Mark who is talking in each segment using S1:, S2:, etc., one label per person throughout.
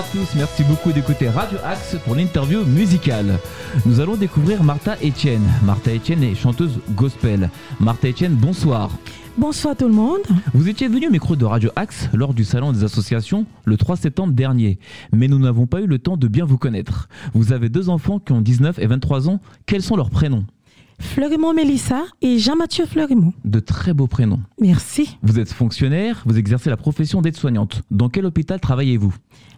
S1: à tous, merci beaucoup d'écouter Radio Axe pour l'interview musicale. Nous allons découvrir Martha Etienne. Martha Etienne est chanteuse gospel. Martha Etienne, bonsoir.
S2: Bonsoir tout le monde.
S1: Vous étiez venu au micro de Radio Axe lors du salon des associations le 3 septembre dernier, mais nous n'avons pas eu le temps de bien vous connaître. Vous avez deux enfants qui ont 19 et 23 ans. Quels sont leurs prénoms?
S2: Fleurimont Mélissa et Jean-Mathieu Fleurimont.
S1: De très beaux prénoms.
S2: Merci.
S1: Vous êtes fonctionnaire, vous exercez la profession d'aide-soignante. Dans quel hôpital travaillez-vous?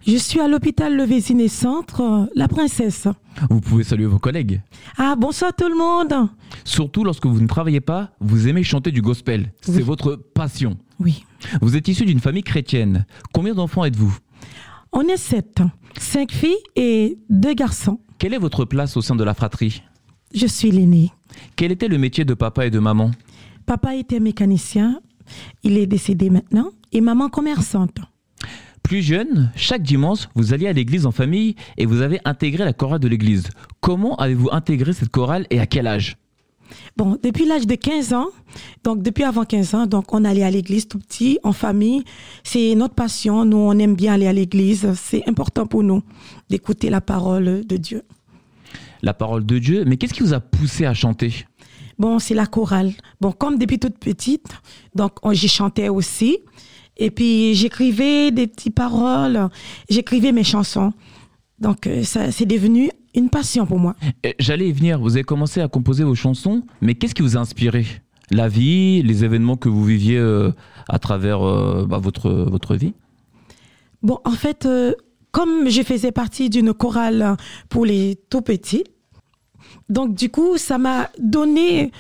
S2: Je suis à l'hôpital Le Vésiné Centre, La Princesse.
S1: Vous pouvez saluer vos collègues.
S2: Ah, bonsoir tout le monde.
S1: Surtout lorsque vous ne travaillez pas, vous aimez chanter du gospel. C'est votre passion.
S2: Oui.
S1: Vous êtes issu d'une famille chrétienne. Combien d'enfants êtes-vous?
S2: On est sept. Cinq filles et deux garçons.
S1: Quelle est votre place au sein de la fratrie?
S2: Je suis l'aînée.
S1: Quel était le métier de papa et de maman?
S2: Papa était mécanicien. Il est décédé maintenant. Et maman commerçante.
S1: Plus jeune, chaque dimanche, vous alliez à l'église en famille et vous avez intégré la chorale de l'église. Comment avez-vous intégré cette chorale et à quel âge?
S2: Bon, depuis l'âge de 15 ans, donc depuis avant 15 ans, donc on allait à l'église tout petit, en famille. C'est notre passion. Nous, on aime bien aller à l'église. C'est important pour nous d'écouter la parole de Dieu.
S1: La parole de Dieu, mais qu'est-ce qui vous a poussé à chanter?
S2: Bon, c'est la chorale. Bon, comme depuis toute petite, donc on- j'y chantais aussi. Et puis j'écrivais des petites paroles, j'écrivais mes chansons. Donc euh, ça, c'est devenu une passion pour moi.
S1: Eh, J'allais y venir, vous avez commencé à composer vos chansons, mais qu'est-ce qui vous a inspiré? La vie, les événements que vous viviez euh, à travers euh, bah, votre, votre vie?
S2: Bon, en fait, euh, comme je faisais partie d'une chorale pour les tout petits, donc du coup, ça m'a donné,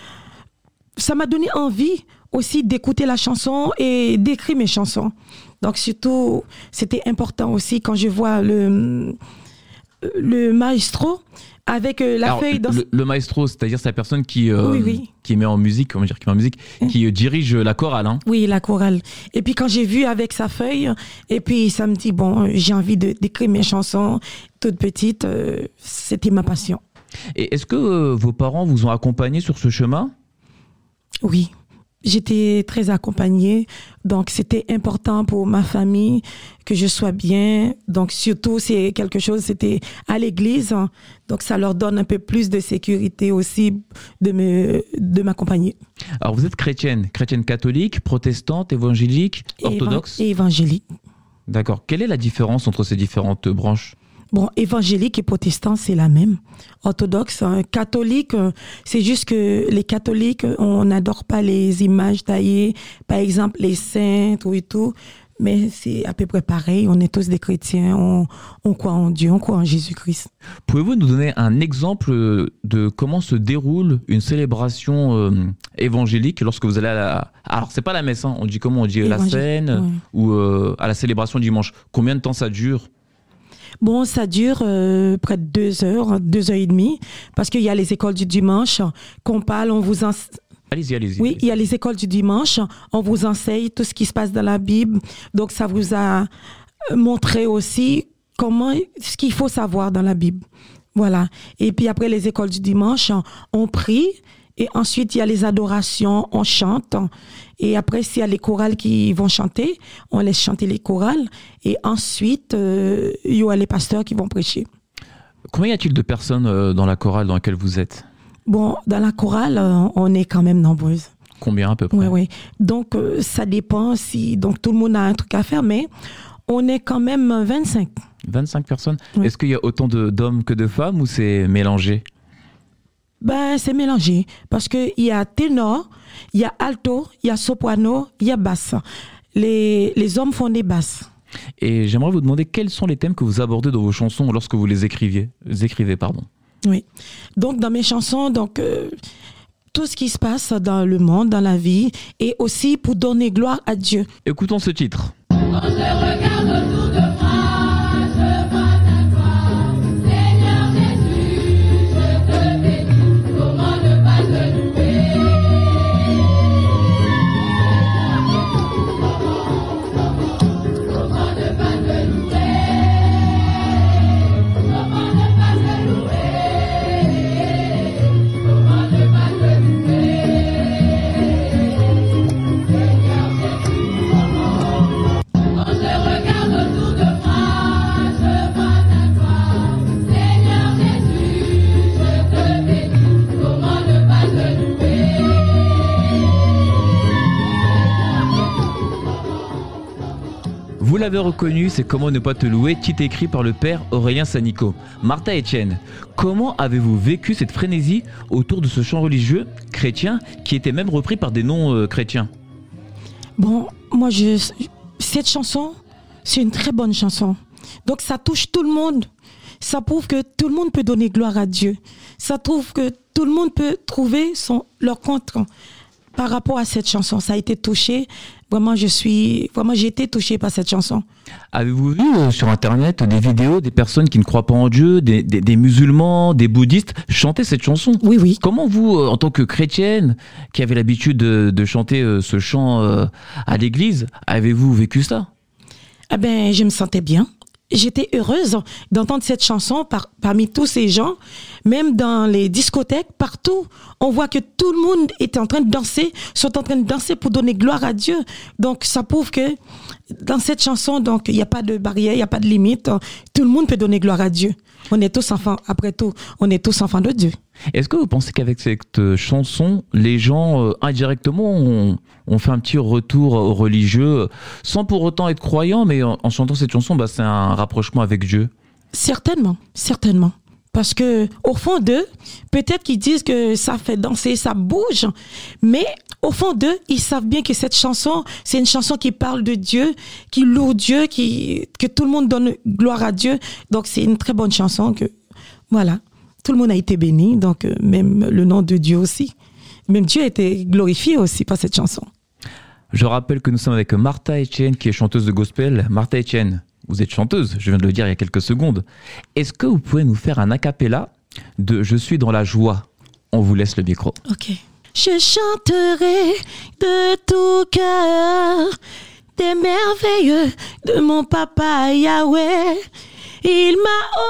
S2: ça m'a donné envie aussi d'écouter la chanson et d'écrire mes chansons. Donc surtout, c'était important aussi quand je vois le le maestro avec euh, la
S1: Alors,
S2: feuille dans
S1: le, le maestro, c'est-à-dire c'est la personne qui, euh,
S2: Oui, oui.
S1: qui met en musique, comment dire, qui met en musique, qui euh, dirige la chorale. Hein.
S2: Oui, la chorale. Et puis quand j'ai vu avec sa feuille, et puis ça me dit, bon, j'ai envie de- d'écrire mes chansons toutes petites, euh, c'était ma passion.
S1: Et est-ce que euh, vos parents vous ont accompagné sur ce chemin?
S2: Oui, j'étais très accompagnée, donc c'était important pour ma famille que je sois bien. Donc surtout, c'est quelque chose, c'était à l'église, hein. donc ça leur donne un peu plus de sécurité aussi de me de m'accompagner.
S1: Alors vous êtes chrétienne, chrétienne catholique, protestante, évangélique, orthodoxe?
S2: Et évangélique.
S1: D'accord. Quelle est la différence entre ces différentes branches?
S2: Bon, évangélique et protestant, c'est la même. Orthodoxe, hein, catholique, euh, c'est juste que les catholiques, euh, on n'adore pas les images taillées, par exemple les saintes ou et tout, mais c'est à peu près pareil. On est tous des chrétiens, on, on croit en Dieu, on croit en Jésus-Christ.
S1: Pouvez-vous nous donner un exemple de comment se déroule une célébration euh, évangélique lorsque vous allez à la... Alors, c'est pas la messe, hein, on dit comment On dit la scène
S2: ouais.
S1: ou euh, à la célébration dimanche. Combien de temps ça dure?
S2: Bon, ça dure euh, près de deux heures, deux heures et demie, parce qu'il y a les écoles du dimanche qu'on parle, on vous ense-
S1: Allez-y, allez-y.
S2: Oui, il y a les écoles du dimanche. On vous enseigne tout ce qui se passe dans la Bible. Donc, ça vous a euh, montré aussi comment, ce qu'il faut savoir dans la Bible. Voilà. Et puis après les écoles du dimanche, on prie. Et ensuite, il y a les adorations, on chante. Et après, s'il y a les chorales qui vont chanter, on laisse chanter les chorales. Et ensuite, euh, il y aura les pasteurs qui vont prêcher.
S1: Combien y a-t-il de personnes euh, dans la chorale dans laquelle vous êtes?
S2: Bon, dans la chorale, euh, on est quand même nombreuses.
S1: Combien à peu près?
S2: Oui, oui. Donc, ça dépend si. Donc, tout le monde a un truc à faire, mais on est quand même 25.
S1: 25 personnes?
S2: Oui.
S1: Est-ce qu'il y a autant d'hommes que de femmes ou c'est mélangé?
S2: Ben, c'est mélangé. Parce qu'il y a ténor, il y a alto, il y a soprano, il y a basse. Les, les hommes font des basses.
S1: Et j'aimerais vous demander quels sont les thèmes que vous abordez dans vos chansons lorsque vous les écriviez, les écrivez. Pardon?
S2: Oui. Donc, dans mes chansons, donc, euh, tout ce qui se passe dans le monde, dans la vie, et aussi pour donner gloire à Dieu.
S1: Écoutons ce titre.
S3: On se regarde autour de
S1: Vous l'avez reconnu, c'est Comment ne pas te louer, titre écrit par le père Aurélien Sanico. Martha Etienne, comment avez-vous vécu cette frénésie autour de ce chant religieux chrétien qui était même repris par des noms euh, chrétiens?
S2: Bon, moi, cette chanson, c'est une très bonne chanson. Donc, ça touche tout le monde. Ça prouve que tout le monde peut donner gloire à Dieu. Ça prouve que tout le monde peut trouver son, leur compte par rapport à cette chanson. Ça a été touché. Vraiment, je suis, vraiment, j'ai été touché par cette chanson.
S1: Avez-vous vu euh, sur Internet des vidéos des personnes qui ne croient pas en Dieu, des, des- des musulmans, des bouddhistes chanter cette chanson?
S2: Oui, oui.
S1: Comment vous, euh, en tant que chrétienne, qui avez l'habitude de, de chanter euh, ce chant à l'église, avez-vous vécu ça?
S2: Eh ben, je me sentais bien. J'étais heureuse d'entendre cette chanson par, parmi tous ces gens, même dans les discothèques, partout. On voit que tout le monde est en train de danser, sont en train de danser pour donner gloire à Dieu. Donc, ça prouve que dans cette chanson, donc, il n'y a pas de barrière, il n'y a pas de limite. Tout le monde peut donner gloire à Dieu. On est tous enfants, après tout, on est tous enfants de Dieu.
S1: Est-ce que vous pensez qu'avec cette euh, chanson, les gens euh, indirectement ont, ont fait un petit retour aux religieux, sans pour autant être croyants, mais en, en chantant cette chanson, bah, c'est un rapprochement avec Dieu?
S2: Certainement, certainement. Parce que au fond d'eux, peut-être qu'ils disent que ça fait danser, ça bouge, mais au fond d'eux, ils savent bien que cette chanson, c'est une chanson qui parle de Dieu, qui loue Dieu, qui que tout le monde donne gloire à Dieu. Donc c'est une très bonne chanson que voilà, tout le monde a été béni, donc euh, même le nom de Dieu aussi. Même Dieu a été glorifié aussi par cette chanson.
S1: Je rappelle que nous sommes avec Martha Etienne, qui est chanteuse de gospel. Martha Etienne, vous êtes chanteuse, je viens de le dire il y a quelques secondes. Est-ce que vous pouvez nous faire un a cappella de Je suis dans la joie? On vous laisse le micro.
S2: Ok. Je chanterai de tout cœur des merveilleux de mon papa Yahweh. Il m'a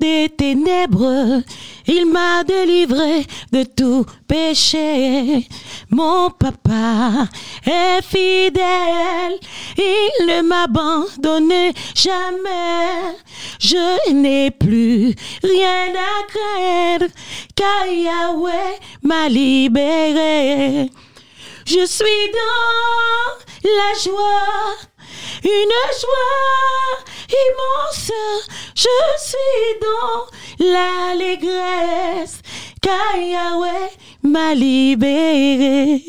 S2: des ténèbres, il m'a délivré de tout péché. Mon papa est fidèle, il ne m'abandonne jamais. Je n'ai plus rien à craindre, car Yahweh m'a libéré. Je suis dans la joie, une joie immense. Je suis dans l'allégresse, car Yahweh m'a libéré.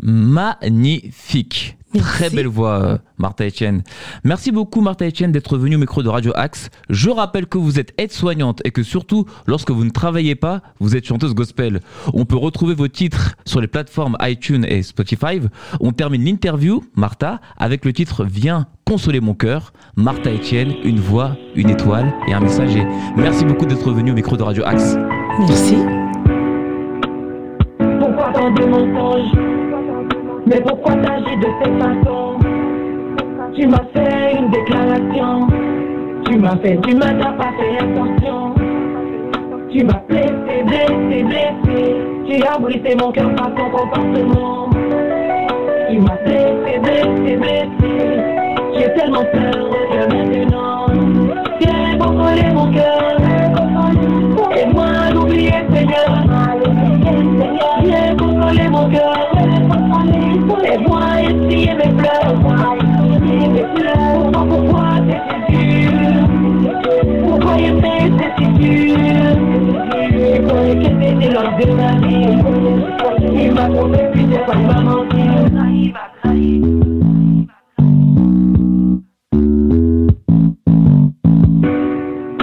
S1: Magnifique.
S2: Merci.
S1: Très belle voix, euh, Martha Etienne. Merci beaucoup, Martha Etienne, d'être venue au micro de Radio Axe. Je rappelle que vous êtes aide-soignante et que surtout, lorsque vous ne travaillez pas, vous êtes chanteuse gospel. On peut retrouver vos titres sur les plateformes iTunes et Spotify. On termine l'interview, Martha, avec le titre Viens consoler mon cœur. Martha Etienne, une voix, une étoile et un messager. Merci beaucoup d'être venue au micro de Radio Axe.
S2: Merci.
S3: Pourquoi tant de mensonges Mais pourquoi t'agis de cette façon Tu m'as fait une déclaration. Tu m'as fait du mal, t'as pas fait attention. Tu m'as blessé, blessé, blessé. Tu as brisé mon cœur par ton comportement. Tu m'as blessé, blessé, blessé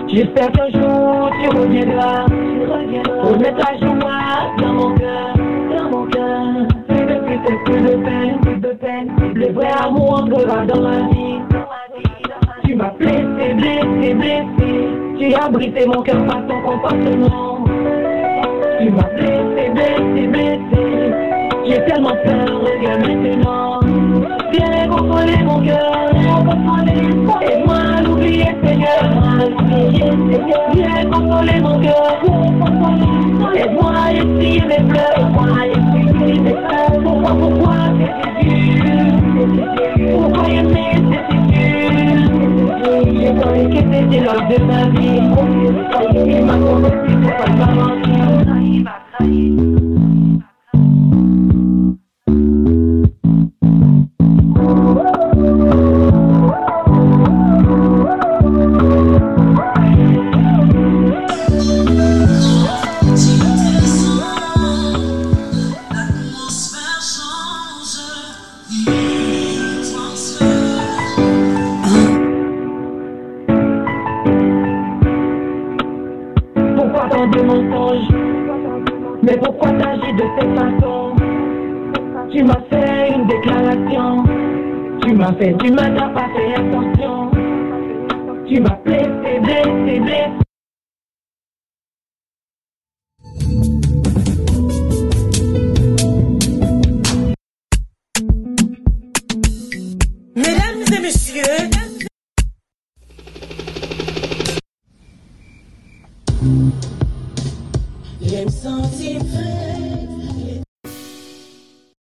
S3: J'espère qu'un jour tu reviendras, pour mettre la joie dans mon cœur, dans mon cœur. Plus de plus plus de peine, plus de peine. Le vrai amour entrera dans ma vie. Tu m'as blessé, blessé, blessé. Tu as brisé mon cœur par ton comportement. Tu m'as blessé, blessé, blessé. J'ai tellement peur, regarde maintenant. Viens consoler mon cœur. Et moi l'oublier, Seigneur. Viens consoler mon cœur. Et moi essuyer mes pleurs. Pourquoi, pourquoi c'est dur Pourquoi aimer c'est dur Je croyais que c'était l'homme de ma vie. Il m'a convaincu, c'est pas de cette façon Tu m'as fait une déclaration. Tu m'as fait du mal, t'as pas fait attention. Tu m'as blessé, blessé, blessé
S4: Mesdames et messieurs, j'aime sentir.